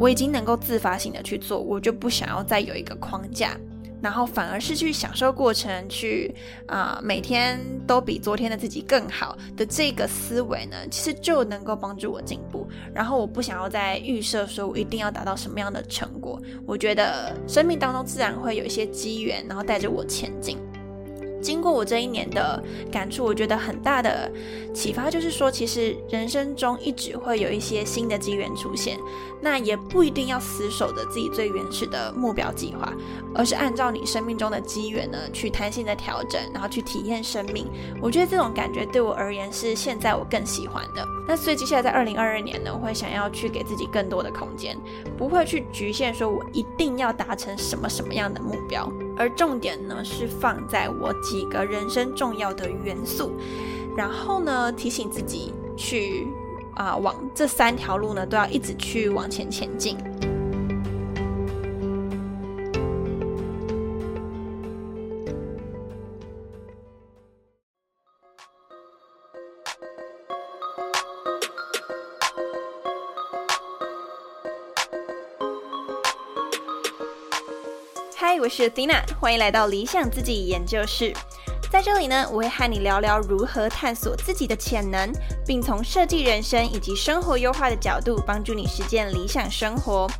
我已经能够自发性的去做，我就不想要再有一个框架。然后反而是去享受过程，去啊每天都比昨天的自己更好的这个思维呢，其实就能够帮助我进步。然后我不想要再预设说我一定要达到什么样的成果，我觉得生命当中自然会有一些机缘，然后带着我前进。经过我这一年的感触，我觉得很大的启发就是说，其实人生中一直会有一些新的机缘出现，那也不一定要死守着自己最原始的目标计划，而是按照你生命中的机缘呢，去弹性的调整，然后去体验生命。我觉得这种感觉对我而言是现在我更喜欢的。那所以接下来在二零二二年呢，我会想要去给自己更多的空间，不会去局限说我一定要达成什么什么样的目标。而重点呢是放在我几个人生重要的元素，然后呢提醒自己去啊往这三条路呢都要一直去往前前进。嗨，我是 Dina，欢迎来到理想自己研究室。在这里呢，我会和你聊聊如何探索自己的潜能，并从设计人生以及生活优化的角度，帮助你实现理想生活。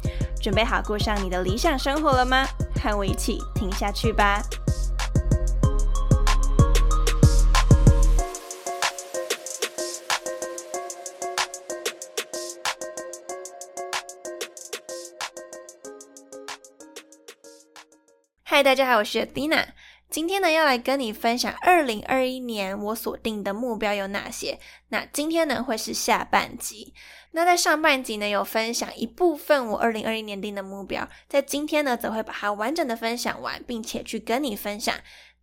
准备好过上你的理想生活了吗？和我一起听下去吧。嗨，大家好，我是 Dina。今天呢，要来跟你分享二零二一年我所定的目标有哪些。那今天呢，会是下半集。那在上半集呢，有分享一部分我二零二一年定的目标。在今天呢，则会把它完整的分享完，并且去跟你分享，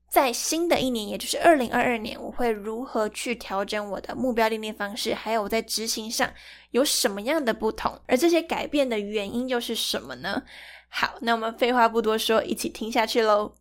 在新的一年，也就是二零二二年，我会如何去调整我的目标定立方式，还有我在执行上有什么样的不同，而这些改变的原因又是什么呢？好，那我们废话不多说，一起听下去喽。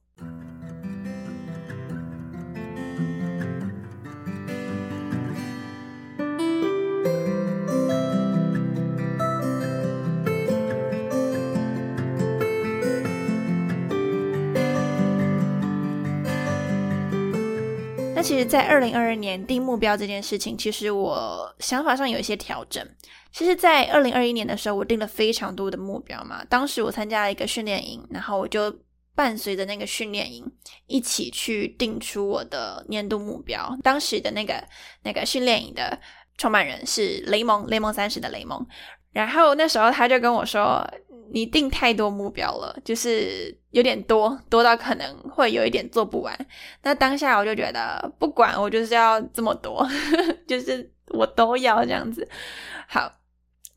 那其实，在二零二二年定目标这件事情，其实我想法上有一些调整。其实，在二零二一年的时候，我定了非常多的目标嘛。当时我参加了一个训练营，然后我就伴随着那个训练营一起去定出我的年度目标。当时的那个那个训练营的创办人是雷蒙，雷蒙三十的雷蒙。然后那时候他就跟我说：“你定太多目标了，就是有点多，多到可能会有一点做不完。”那当下我就觉得，不管我就是要这么多，就是我都要这样子。好。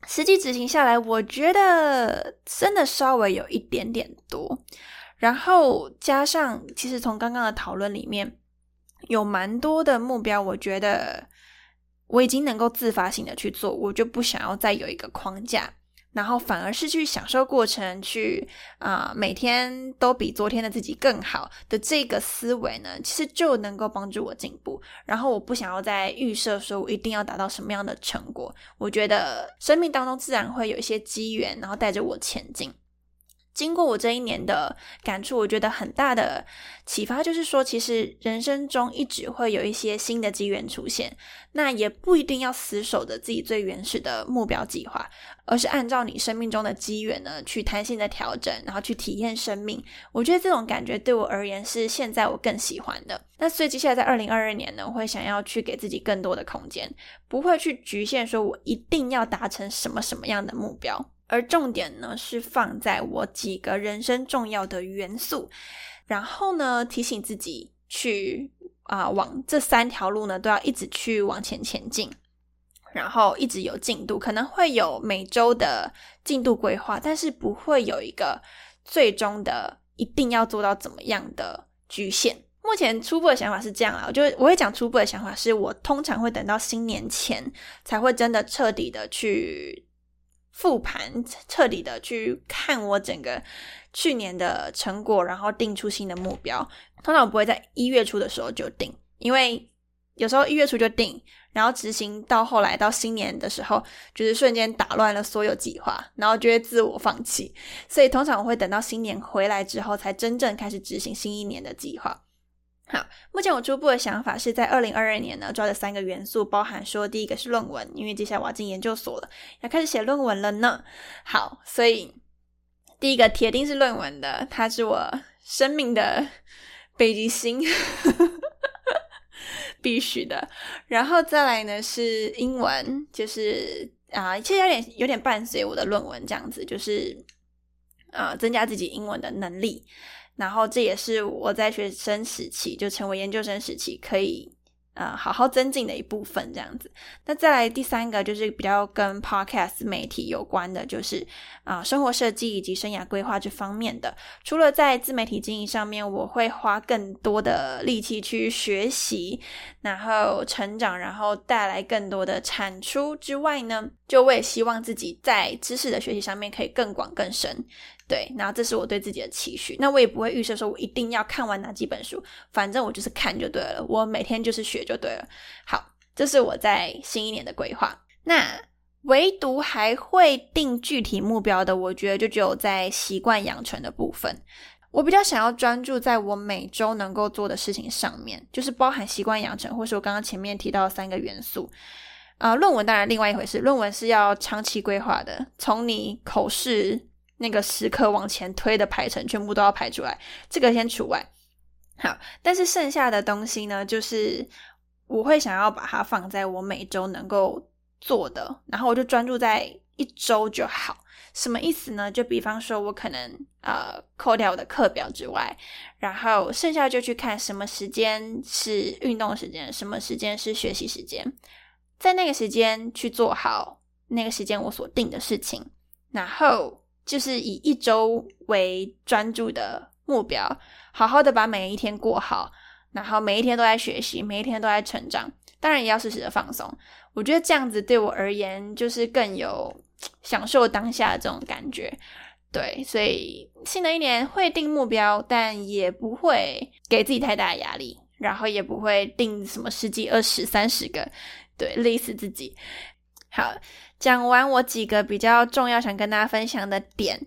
实际执行下来，我觉得真的稍微有一点点多，然后加上其实从刚刚的讨论里面，有蛮多的目标，我觉得我已经能够自发性的去做，我就不想要再有一个框架。然后反而是去享受过程，去啊每天都比昨天的自己更好的这个思维呢，其实就能够帮助我进步。然后我不想要再预设说我一定要达到什么样的成果，我觉得生命当中自然会有一些机缘，然后带着我前进。经过我这一年的感触，我觉得很大的启发就是说，其实人生中一直会有一些新的机缘出现，那也不一定要死守着自己最原始的目标计划，而是按照你生命中的机缘呢，去弹性的调整，然后去体验生命。我觉得这种感觉对我而言是现在我更喜欢的。那所以接下来在二零二二年呢，我会想要去给自己更多的空间，不会去局限说我一定要达成什么什么样的目标。而重点呢是放在我几个人生重要的元素，然后呢提醒自己去啊往这三条路呢都要一直去往前前进，然后一直有进度，可能会有每周的进度规划，但是不会有一个最终的一定要做到怎么样的局限。目前初步的想法是这样啊，我就我会讲初步的想法，是我通常会等到新年前才会真的彻底的去。复盘，彻底的去看我整个去年的成果，然后定出新的目标。通常我不会在一月初的时候就定，因为有时候一月初就定，然后执行到后来到新年的时候，就是瞬间打乱了所有计划，然后就会自我放弃。所以通常我会等到新年回来之后，才真正开始执行新一年的计划。好，目前我初步的想法是在二零二二年呢，抓的三个元素，包含说第一个是论文，因为接下来我要进研究所了，要开始写论文了呢。好，所以第一个铁定是论文的，它是我生命的北极星，必须的。然后再来呢是英文，就是啊，其实有点有点伴随我的论文这样子，就是啊，增加自己英文的能力。然后这也是我在学生时期就成为研究生时期可以呃好好增进的一部分，这样子。那再来第三个就是比较跟 podcast 媒体有关的，就是啊生活设计以及生涯规划这方面的。除了在自媒体经营上面，我会花更多的力气去学习，然后成长，然后带来更多的产出之外呢，就我也希望自己在知识的学习上面可以更广更深。对，然后这是我对自己的期许。那我也不会预设说我一定要看完哪几本书，反正我就是看就对了。我每天就是学就对了。好，这是我在新一年的规划。那唯独还会定具体目标的，我觉得就只有在习惯养成的部分。我比较想要专注在我每周能够做的事情上面，就是包含习惯养成，或是我刚刚前面提到的三个元素。啊，论文当然另外一回事，论文是要长期规划的，从你口试。那个时刻往前推的排程全部都要排出来，这个先除外。好，但是剩下的东西呢，就是我会想要把它放在我每周能够做的，然后我就专注在一周就好。什么意思呢？就比方说，我可能呃扣掉我的课表之外，然后剩下就去看什么时间是运动时间，什么时间是学习时间，在那个时间去做好那个时间我所定的事情，然后。就是以一周为专注的目标，好好的把每一天过好，然后每一天都在学习，每一天都在成长。当然也要适时的放松。我觉得这样子对我而言，就是更有享受当下的这种感觉。对，所以新的一年会定目标，但也不会给自己太大的压力，然后也不会定什么十几、二十、三十个，对，累死自己。好。讲完我几个比较重要想跟大家分享的点，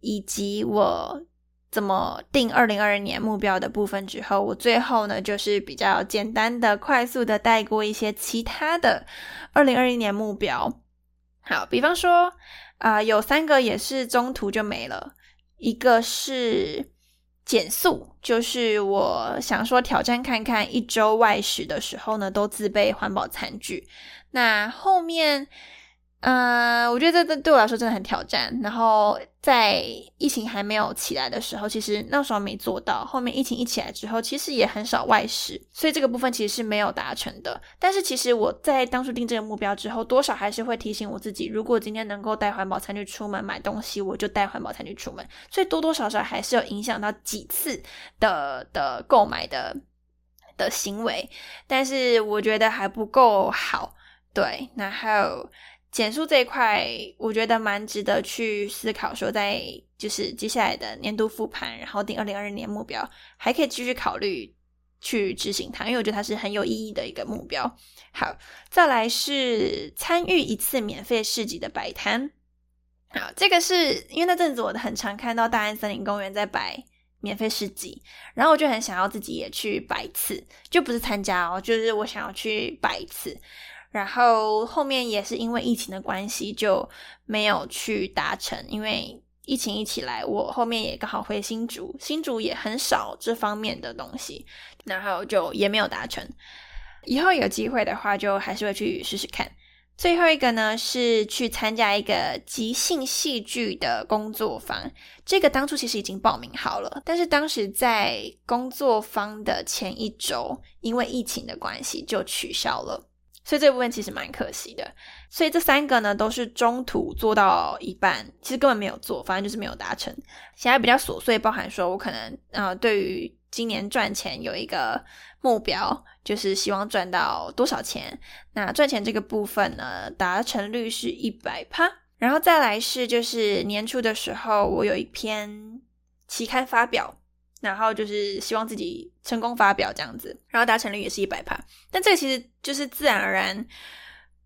以及我怎么定二零二二年目标的部分之后，我最后呢就是比较简单的、快速的带过一些其他的二零二一年目标。好，比方说啊，有三个也是中途就没了，一个是减速，就是我想说挑战看看一周外食的时候呢都自备环保餐具，那后面。嗯，我觉得这这对我来说真的很挑战。然后在疫情还没有起来的时候，其实那时候没做到。后面疫情一起来之后，其实也很少外食，所以这个部分其实是没有达成的。但是其实我在当初定这个目标之后，多少还是会提醒我自己，如果今天能够带环保餐具出门买东西，我就带环保餐具出门。所以多多少少还是有影响到几次的的购买的的行为。但是我觉得还不够好。对，然后。减速这一块，我觉得蛮值得去思考。说在就是接下来的年度复盘，然后定二零二二年目标，还可以继续考虑去执行它，因为我觉得它是很有意义的一个目标。好，再来是参与一次免费市集的摆摊。好，这个是因为那阵子我很常看到大安森林公园在摆免费市集，然后我就很想要自己也去摆一次，就不是参加哦，就是我想要去摆一次。然后后面也是因为疫情的关系就没有去达成，因为疫情一起来，我后面也刚好回新竹，新竹也很少这方面的东西，然后就也没有达成。以后有机会的话，就还是会去试试看。最后一个呢，是去参加一个即兴戏剧的工作坊，这个当初其实已经报名好了，但是当时在工作坊的前一周，因为疫情的关系就取消了。所以这部分其实蛮可惜的，所以这三个呢都是中途做到一半，其实根本没有做，反正就是没有达成。现在比较琐碎，包含说我可能呃对于今年赚钱有一个目标，就是希望赚到多少钱。那赚钱这个部分呢，达成率是一百趴。然后再来是就是年初的时候，我有一篇期刊发表，然后就是希望自己成功发表这样子，然后达成率也是一百趴。但这个其实就是自然而然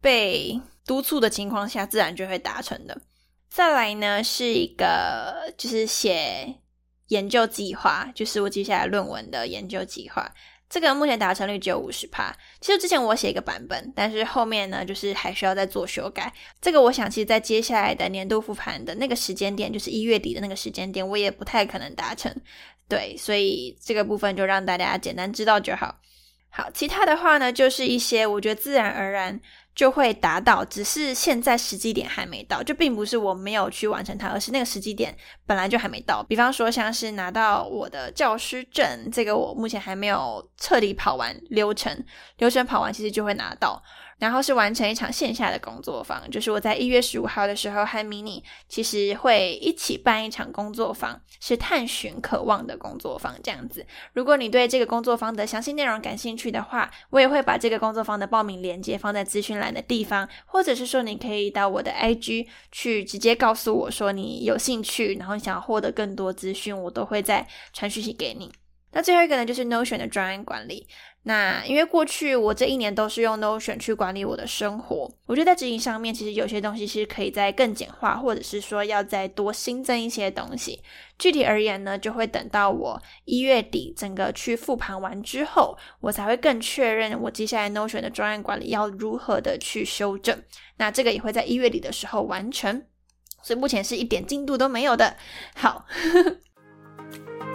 被督促的情况下，自然就会达成的。再来呢，是一个就是写研究计划，就是我接下来论文的研究计划。这个目前达成率只有五十趴。其实之前我写一个版本，但是后面呢，就是还需要再做修改。这个我想，其实，在接下来的年度复盘的那个时间点，就是一月底的那个时间点，我也不太可能达成。对，所以这个部分就让大家简单知道就好。好，其他的话呢，就是一些我觉得自然而然。就会达到，只是现在时机点还没到，就并不是我没有去完成它，而是那个时机点本来就还没到。比方说，像是拿到我的教师证，这个我目前还没有彻底跑完流程，流程跑完其实就会拿到。然后是完成一场线下的工作坊，就是我在一月十五号的时候和迷你其实会一起办一场工作坊，是探寻渴望的工作坊这样子。如果你对这个工作坊的详细内容感兴趣的话，我也会把这个工作坊的报名链接放在资讯栏的地方，或者是说你可以到我的 IG 去直接告诉我说你有兴趣，然后想要获得更多资讯，我都会在传讯息给你。那最后一个呢，就是 Notion 的专案管理。那因为过去我这一年都是用 Notion 去管理我的生活，我觉得在执行上面，其实有些东西是可以再更简化，或者是说要再多新增一些东西。具体而言呢，就会等到我一月底整个去复盘完之后，我才会更确认我接下来 Notion 的专案管理要如何的去修正。那这个也会在一月底的时候完成，所以目前是一点进度都没有的。好。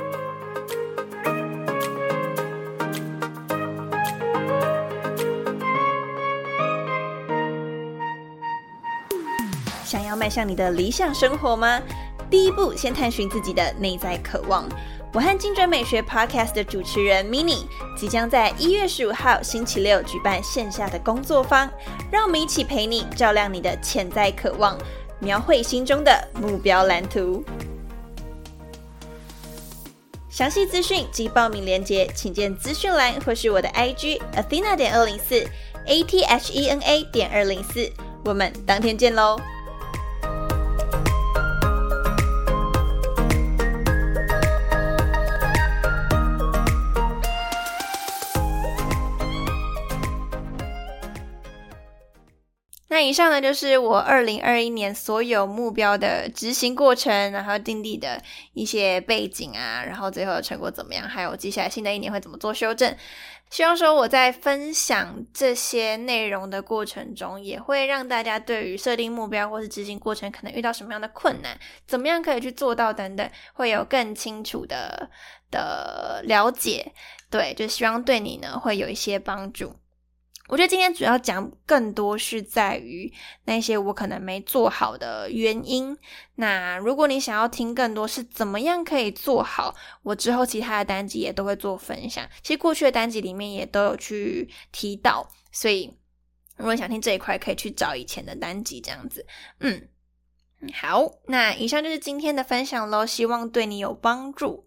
想要迈向你的理想生活吗？第一步，先探寻自己的内在渴望。我和精准美学 Podcast 的主持人 Mini 即将在一月十五号星期六举办线下的工作坊，让我们一起陪你照亮你的潜在渴望，描绘心中的目标蓝图。详细资讯及报名链接，请见资讯栏或是我的 IG Athena 点二零四 A T H E N A 点二零四。我们当天见喽！以上呢，就是我二零二一年所有目标的执行过程，然后定立的一些背景啊，然后最后的成果怎么样，还有接下来新的一年会怎么做修正。希望说我在分享这些内容的过程中，也会让大家对于设定目标或是执行过程可能遇到什么样的困难，怎么样可以去做到等等，会有更清楚的的了解。对，就希望对你呢会有一些帮助。我觉得今天主要讲更多是在于那些我可能没做好的原因。那如果你想要听更多是怎么样可以做好，我之后其他的单集也都会做分享。其实过去的单集里面也都有去提到，所以如果想听这一块，可以去找以前的单集这样子。嗯，好，那以上就是今天的分享喽，希望对你有帮助。